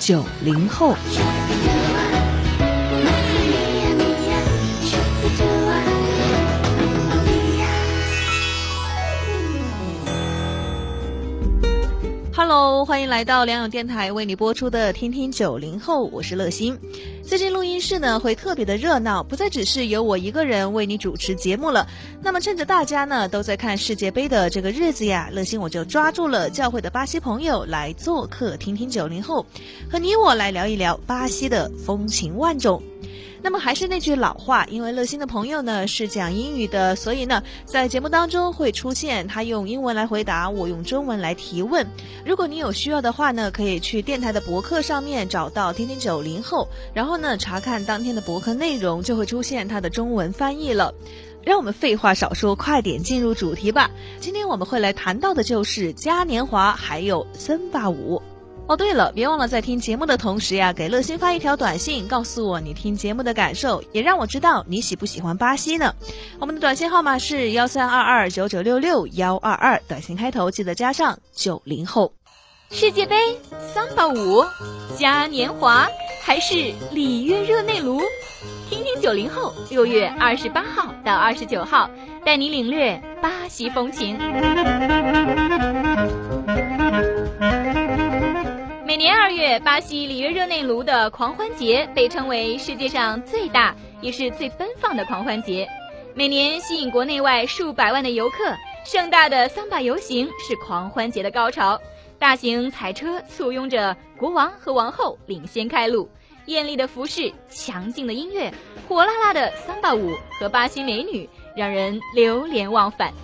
九零后。Hello，欢迎来到良友电台为你播出的《听听九零后》，我是乐心。最近录音室呢会特别的热闹，不再只是由我一个人为你主持节目了。那么趁着大家呢都在看世界杯的这个日子呀，乐心我就抓住了教会的巴西朋友来做客，听听九零后，和你我来聊一聊巴西的风情万种。那么还是那句老话，因为乐心的朋友呢是讲英语的，所以呢在节目当中会出现他用英文来回答，我用中文来提问。如果你有需要的话呢，可以去电台的博客上面找到“听听九零后”，然后呢查看当天的博客内容，就会出现它的中文翻译了。让我们废话少说，快点进入主题吧。今天我们会来谈到的就是嘉年华，还有森巴舞。哦，对了，别忘了在听节目的同时呀，给乐心发一条短信，告诉我你听节目的感受，也让我知道你喜不喜欢巴西呢。我们的短信号码是幺三二二九九六六幺二二，短信开头记得加上九零后。世界杯、桑巴舞、嘉年华，还是里约热内卢？听听九零后，六月二十八号到二十九号，带你领略巴西风情。每年二月，巴西里约热内卢的狂欢节被称为世界上最大也是最奔放的狂欢节，每年吸引国内外数百万的游客。盛大的桑巴游行是狂欢节的高潮，大型彩车簇拥着国王和王后领先开路，艳丽的服饰、强劲的音乐、火辣辣的桑巴舞和巴西美女，让人流连忘返。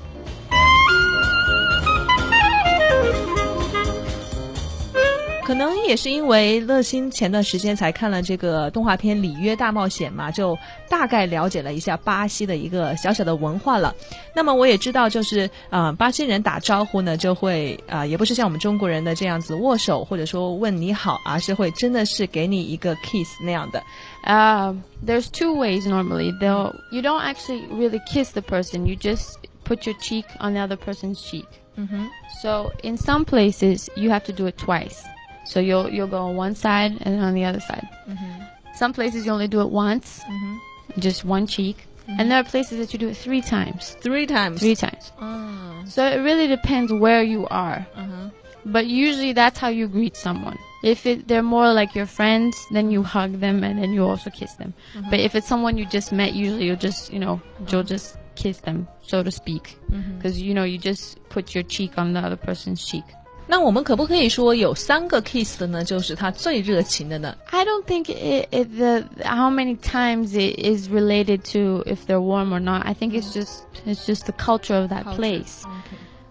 可能也是因为乐心前段时间才看了这个动画片《里约大冒险》嘛，就大概了解了一下巴西的一个小小的文化了。那么我也知道，就是啊，巴西人打招呼呢，就会啊，也不是像我们中国人的这样子握手或者说问你好，而是会真的是给你一个 kiss 那样的。Uh, there's two ways normally. They'll you don't actually really kiss the person. You just put your cheek on the other person's cheek. Mm-hmm. So in some places you have to do it twice. So you'll you'll go on one side and then on the other side. Mm-hmm. Some places you only do it once, mm-hmm. just one cheek. Mm-hmm. And there are places that you do it three times. Three times. Three times. Oh. So it really depends where you are. Uh-huh. But usually that's how you greet someone. If it, they're more like your friends, then you hug them and then you also kiss them. Uh-huh. But if it's someone you just met, usually you'll just, you know, you'll uh-huh. just kiss them, so to speak. Mm-hmm. Because, you know, you just put your cheek on the other person's cheek. 那我们可不可以说有三个 kiss 的呢？就是他最热情的呢？ I don't think it, it the how many times it is related to if they're warm or not. I think it's just it's just the culture of that place.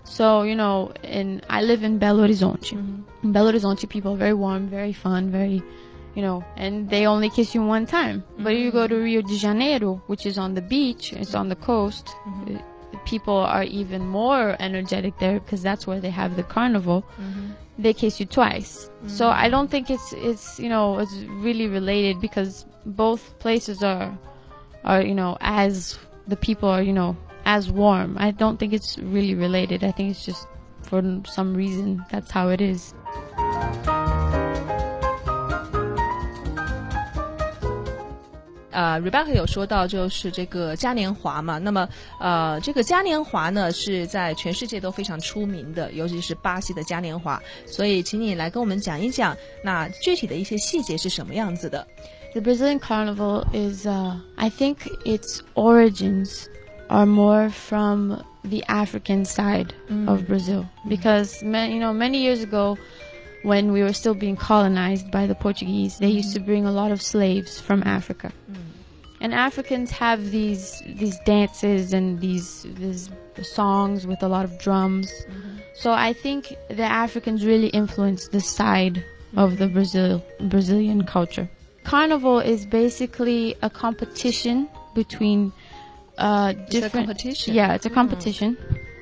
So you know, in I live in Belo Horizonte. In Belo Horizonte, people are very warm, very fun, very, you know, and they only kiss you one time. But you go to Rio de Janeiro, which is on the beach, it's on the coast. uh, People are even more energetic there because that's where they have the carnival. Mm-hmm. They kiss you twice. So mm-hmm. I don't think it's it's you know it's really related because both places are are you know as the people are you know as warm. I don't think it's really related. I think it's just for some reason that's how it is. 呃，Rebecca 有说到就是这个嘉年华嘛，那么呃，这个嘉年华呢是在全世界都非常出名的，尤其是巴西的嘉年华，所以请你来跟我们讲一讲，那具体的一些细节是什么样子的？ The Brazilian carnival is, uh, I think its origins are more from the African side of Brazil because, ma- you know, many years ago, when we were still being colonized by the Portuguese, they used to mm-hmm. bring a lot of slaves from Africa. Mm. And Africans have these these dances and these these songs with a lot of drums. Mm-hmm. So I think the Africans really influenced this side of the Brazil Brazilian culture. Carnival is basically a competition between uh, different competition. Yeah, it's a hmm. competition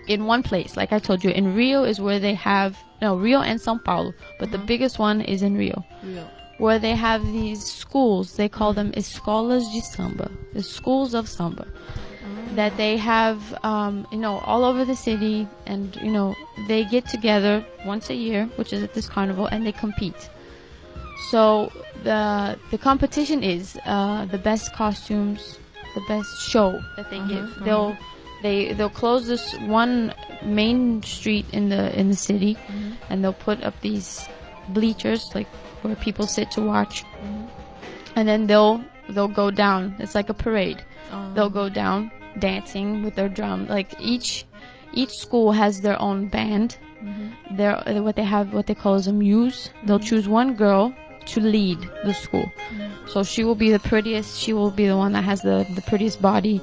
in one place. Like I told you, in Rio is where they have no Rio and São Paulo, but the uh-huh. biggest one is in Rio Real. where they have these schools. They call mm-hmm. them escolas de samba, the schools of samba. Ah. That they have, um, you know, all over the city, and you know, they get together once a year, which is at this carnival, and they compete. So the the competition is uh, the best costumes, the best show that they uh-huh. give. Uh-huh. They'll they they'll close this one main street in the in the city, mm-hmm. and they'll put up these bleachers like where people sit to watch, mm-hmm. and then they'll they'll go down. It's like a parade. Oh. They'll go down dancing with their drum. Like each each school has their own band. Mm-hmm. Their uh, what they have what they call is a muse. They'll choose one girl to lead the school. So she will be the prettiest. She will be the one that has the the prettiest body.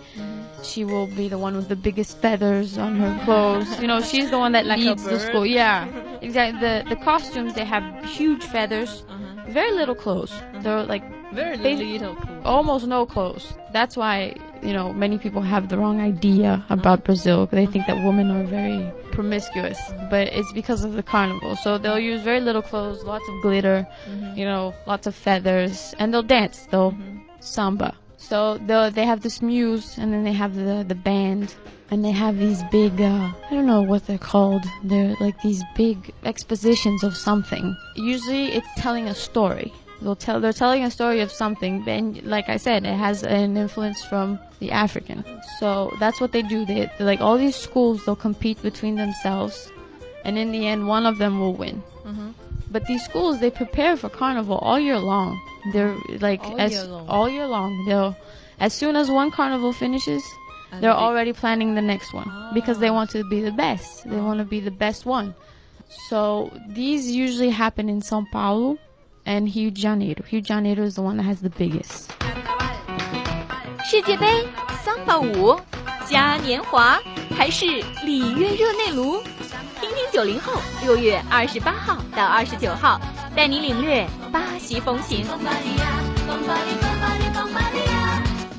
She will be the one with the biggest feathers on her clothes. You know, she's the one that Like leads the school. Yeah, exactly. The the costumes they have huge feathers, uh-huh. very little clothes. Uh-huh. They're like Very little cool. almost no clothes. That's why you know many people have the wrong idea about uh-huh. Brazil. They think that women are very promiscuous, but it's because of the carnival. So they'll use very little clothes, lots of glitter, mm-hmm. you know, lots of feathers, and they'll dance. They'll mm-hmm. samba. So they they have this muse, and then they have the the band, and they have these big uh, I don't know what they're called. They're like these big expositions of something. Usually, it's telling a story. They'll tell they're telling a story of something, and like I said, it has an influence from the African. So that's what they do. They like all these schools. They'll compete between themselves, and in the end, one of them will win. But these schools, they prepare for carnival all year long. They're like All as year long. all year long. They'll as soon as one carnival finishes, And they're they- already planning the next one because they want to be the best. They want to be the best one. So these usually happen in São Paulo and Rio de Janeiro. Rio de Janeiro is the one that has the biggest. 世界杯、桑巴舞、嘉年华，还是里约热内卢？听听九零后六月二十八号到二十九号， 带你领略巴西风情。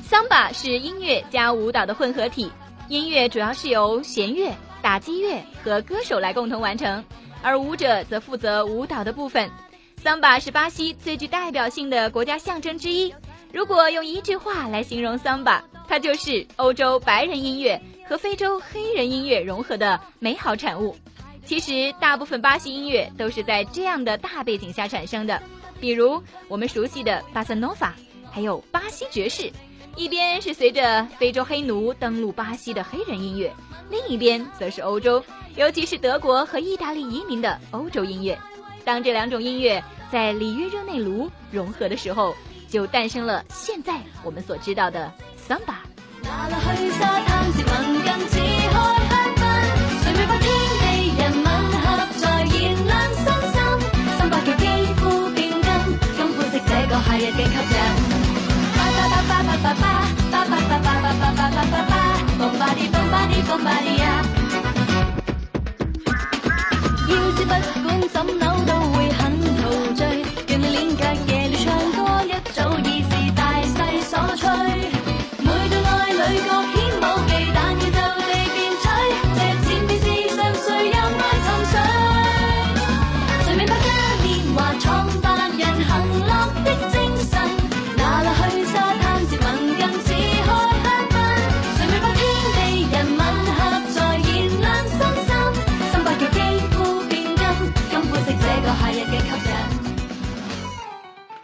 桑巴是音乐加舞蹈的混合体，音乐主要是由弦乐、打击乐和歌手来共同完成，而舞者则负责舞蹈的部分。桑巴是巴西最具代表性的国家象征之一。如果用一句话来形容桑巴，它就是欧洲白人音乐和非洲黑人音乐融合的美好产物。其实，大部分巴西音乐都是在这样的大背景下产生的，比如我们熟悉的巴塞诺瓦，还有巴西爵士。一边是随着非洲黑奴登陆巴西的黑人音乐，另一边则是欧洲，尤其是德国和意大利移民的欧洲音乐。当这两种音乐在里约热内卢融合的时候，就诞生了现在我们所知道的桑巴。ba ba ba ba, bombari bombari ya.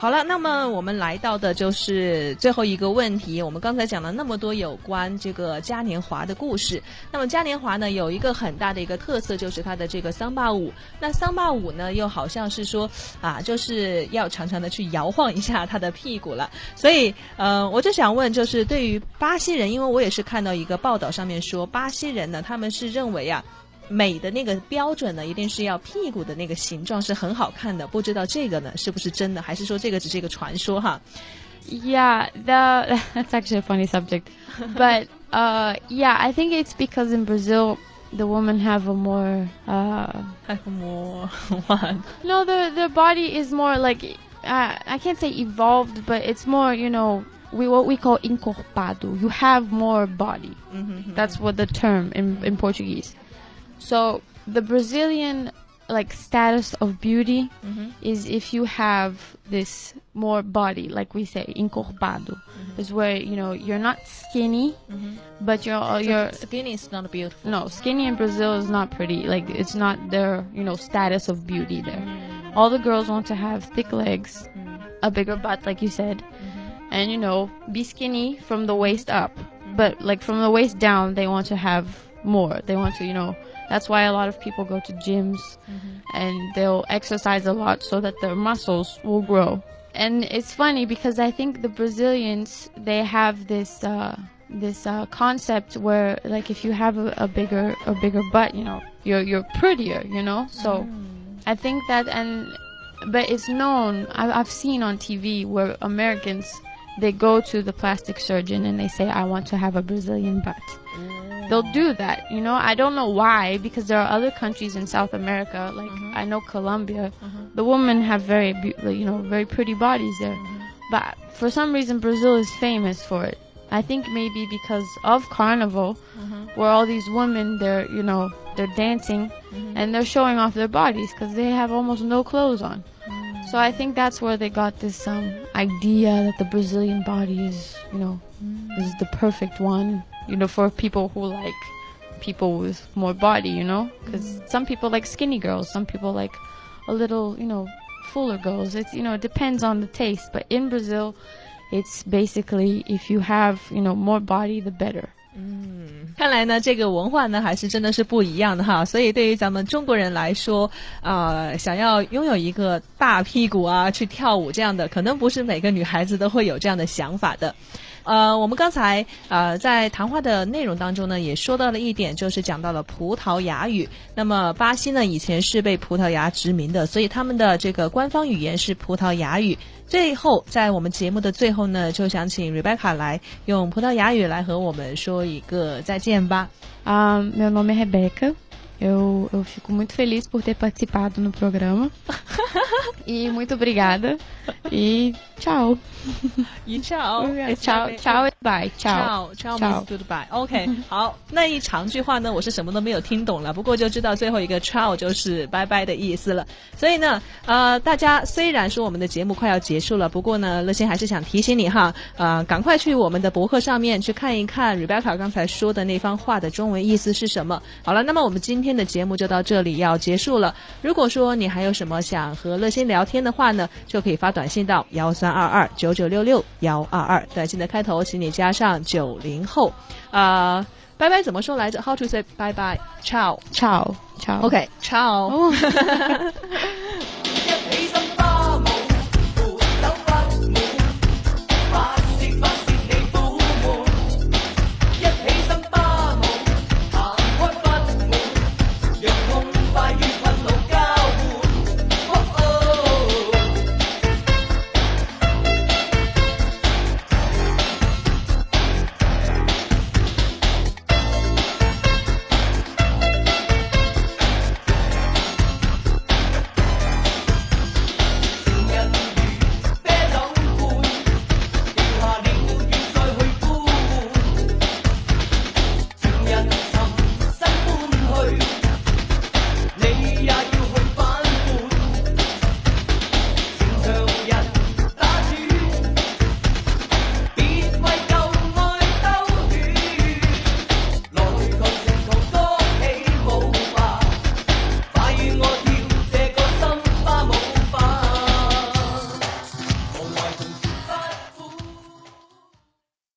好了，那么我们来到的就是最后一个问题。我们刚才讲了那么多有关这个嘉年华的故事。那么嘉年华呢，有一个很大的一个特色，就是它的这个桑巴舞。那桑巴舞呢，又好像是说啊，就是要常常的去摇晃一下他的屁股了。所以，呃，我就想问，就是对于巴西人，因为我也是看到一个报道上面说，巴西人呢，他们是认为啊。美的那个标准呢，一定是要屁股的那个形状是很好看的。不知道这个呢是不是真的，还是说这个只是一个传说哈？ Yeah, the that's actually a funny subject. But uh yeah, I think it's because in Brazil the women have a more uh, have more what? No, their their body is more like uh, I can't say evolved, but it's more you know we what we call encorpado. You have more body. Mm-hmm. That's what the term in in Portuguese. So the Brazilian like status of beauty Mm-hmm. is if you have this more body, like we say, encorpado, Mm-hmm. is where you know you're not skinny, but you're uh, you're skinny is not beautiful. no skinny in Brazil is not pretty. Like it's not their you know status of beauty there. All the girls want to have thick legs, a bigger butt, like you said, and you know be skinny from the waist up. But like from the waist down, they want to have more. They want to you know. That's why a lot of people go to gyms and they'll exercise a lot so that their muscles will grow. And it's funny because I think the Brazilians they have this uh, this uh, concept where like if you have a, a bigger a bigger butt, you know, you're you're prettier, you know. So I think that and but it's known. I, I've seen on TV where Americans they go to the plastic surgeon and they say I want to have a Brazilian butt they'll do that. You know, I don't know why because there are other countries in South America, like mm-hmm. I know Colombia, mm-hmm. the women have very, you know, very pretty bodies there. Mm-hmm. But for some reason, Brazil is famous for it. I think maybe because of Carnival, where all these women, they're, you know, they're dancing and they're showing off their bodies because they have almost no clothes on. So I think that's where they got this um, idea that the Brazilian body is, you know, is the perfect one, you know, for people who like people with more body, you know, because some people like skinny girls, some people like a little, you know, fuller girls. It's you know, it depends on the taste. But in Brazil, it's basically if you have, you know, more body, the better. 嗯看来呢，这个文化呢还是真的是不一样的哈。所以对于咱们中国人来说，呃，想要拥有一个大屁股啊，去跳舞这样的，可能不是每个女孩子都会有这样的想法的。呃，我们刚才呃在谈话的内容当中呢，也说到了一点，就是讲到了葡萄牙语。那么巴西呢，以前是被葡萄牙殖民的，所以他们的这个官方语言是葡萄牙语。最后，在我们节目的最后呢，就想请 Rebecca 来用葡萄牙语来和我们说一个再见吧。Ah, meu nome é Rebeca. Eu, eu fico muito feliz por ter participado no programa. e muito obrigada. E tchau. 一 ciao，Tchau, tchau e bye. Tchau. ciao ciao Ciao means goodbye。OK，好，那一长句话呢，我是什么都没有听懂了，不过就知道最后一个 ciao 就是拜拜的意思了。所以呢，呃，大家虽然说我们的节目快要结束了，不过呢，乐心还是想提醒你哈，呃，赶快去我们的博客上面去看一看 Rebecca 刚才说的那番话的中文意思是什么。好了，那么我们今天的节目就到这里要结束了。如果说你还有什么想和乐心聊天的话呢，就可以发短信到幺三二二九九六六幺二二，短信的开头请你加上九零后。啊、拜拜怎么说来着？How to say 拜拜？Ciao。Ciao. Ciao. OK，ciao。Oh.